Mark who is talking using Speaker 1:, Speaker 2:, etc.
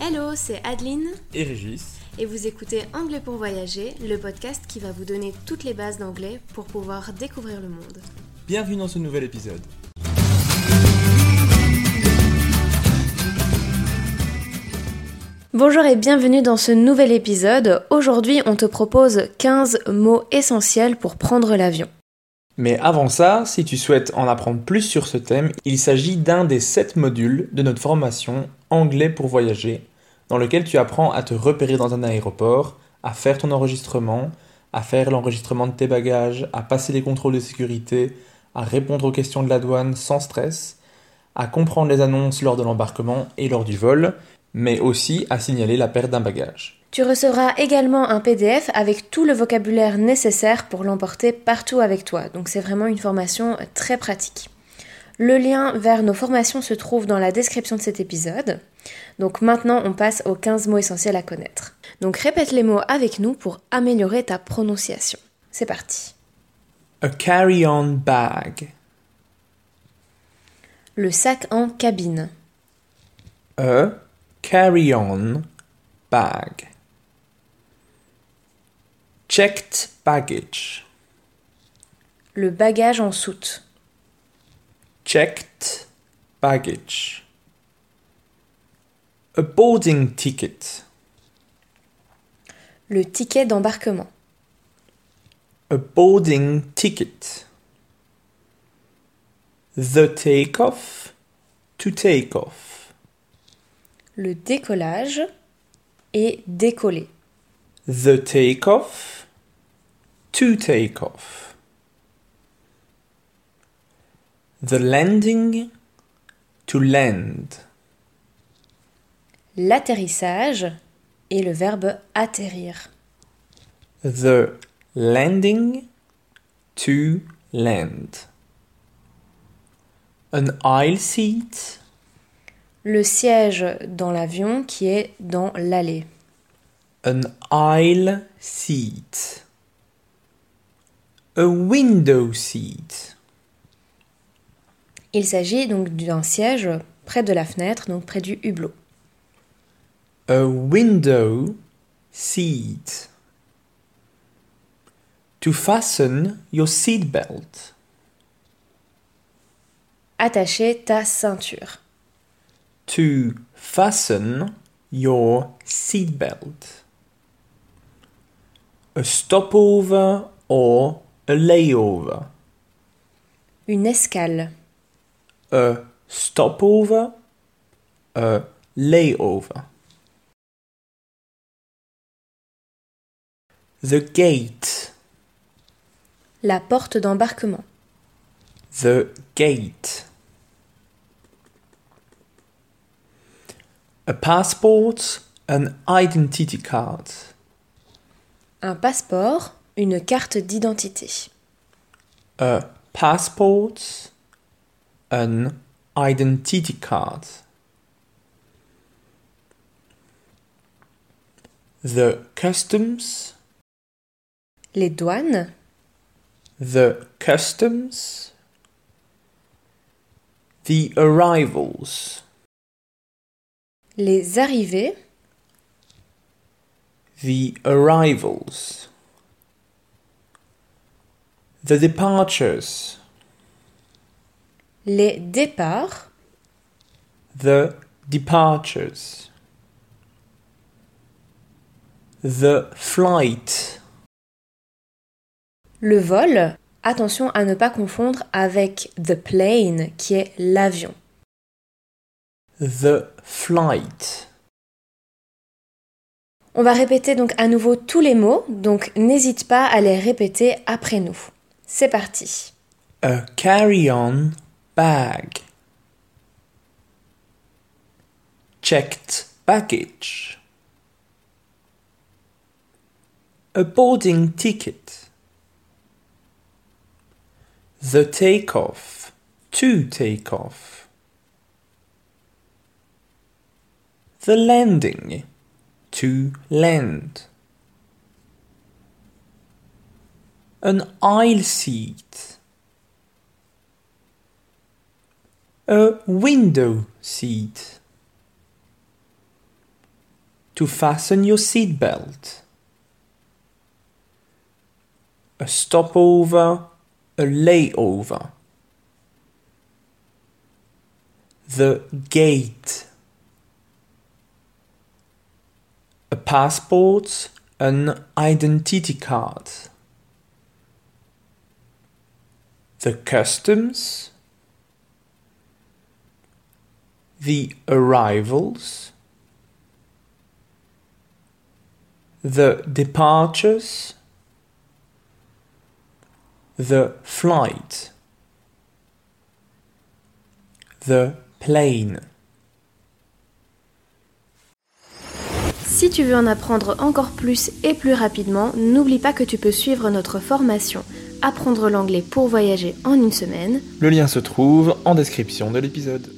Speaker 1: Hello, c'est Adeline
Speaker 2: et Régis.
Speaker 1: et vous écoutez Anglais pour voyager, le podcast qui va vous donner toutes les bases d'anglais pour pouvoir découvrir le monde.
Speaker 2: Bienvenue dans ce nouvel épisode.
Speaker 1: Bonjour et bienvenue dans ce nouvel épisode. Aujourd'hui, on te propose 15 mots essentiels pour prendre l'avion.
Speaker 2: Mais avant ça, si tu souhaites en apprendre plus sur ce thème, il s'agit d'un des 7 modules de notre formation Anglais pour voyager, dans lequel tu apprends à te repérer dans un aéroport, à faire ton enregistrement, à faire l'enregistrement de tes bagages, à passer les contrôles de sécurité, à répondre aux questions de la douane sans stress, à comprendre les annonces lors de l'embarquement et lors du vol, mais aussi à signaler la perte d'un bagage.
Speaker 1: Tu recevras également un PDF avec tout le vocabulaire nécessaire pour l'emporter partout avec toi. Donc c'est vraiment une formation très pratique. Le lien vers nos formations se trouve dans la description de cet épisode. Donc maintenant, on passe aux 15 mots essentiels à connaître. Donc répète les mots avec nous pour améliorer ta prononciation. C'est parti.
Speaker 2: A carry-on bag.
Speaker 1: Le sac en cabine.
Speaker 2: A carry-on bag. Checked baggage.
Speaker 1: Le bagage en soute.
Speaker 2: Checked baggage. A boarding ticket.
Speaker 1: Le ticket d'embarquement.
Speaker 2: A boarding ticket. The takeoff. To take off.
Speaker 1: Le décollage et décoller.
Speaker 2: The takeoff. To take off. The landing. To land.
Speaker 1: L'atterrissage et le verbe atterrir.
Speaker 2: The landing. To land. An aisle seat.
Speaker 1: Le siège dans l'avion qui est dans l'allée.
Speaker 2: An aisle seat. A window seat.
Speaker 1: Il s'agit donc d'un siège près de la fenêtre, donc près du hublot.
Speaker 2: A window seat. To fasten your seatbelt.
Speaker 1: Attacher ta ceinture.
Speaker 2: To fasten your seatbelt. A stopover or a layover.
Speaker 1: Une escale.
Speaker 2: A stopover. A layover. The gate.
Speaker 1: La porte d'embarquement.
Speaker 2: The gate. A passport, an identity card.
Speaker 1: Un passeport, une carte d'identité.
Speaker 2: A passport, an identity card. The customs,
Speaker 1: Les douanes.
Speaker 2: the customs. The arrivals,
Speaker 1: Les arrivées.
Speaker 2: the arrivals. The departures,
Speaker 1: Les départs.
Speaker 2: the departures. The flight,
Speaker 1: Le vol. Attention à ne pas confondre avec the plane qui est l'avion.
Speaker 2: the flight.
Speaker 1: On va répéter donc à nouveau tous les mots, donc n'hésite pas à les répéter après nous. C'est parti.
Speaker 2: A carry-on bag. Checked baggage. A boarding ticket. The takeoff. To take off. The landing. To land. An aisle seat. A window seat. To fasten your seatbelt. A stopover, a layover. The gate. A passport, an identity card. The customs. The arrivals. The departures. The flight. The plane.
Speaker 1: Si tu veux en apprendre encore plus et plus rapidement, n'oublie pas que tu peux suivre notre formation Apprendre l'anglais pour voyager en une semaine.
Speaker 2: Le lien se trouve en description de l'épisode.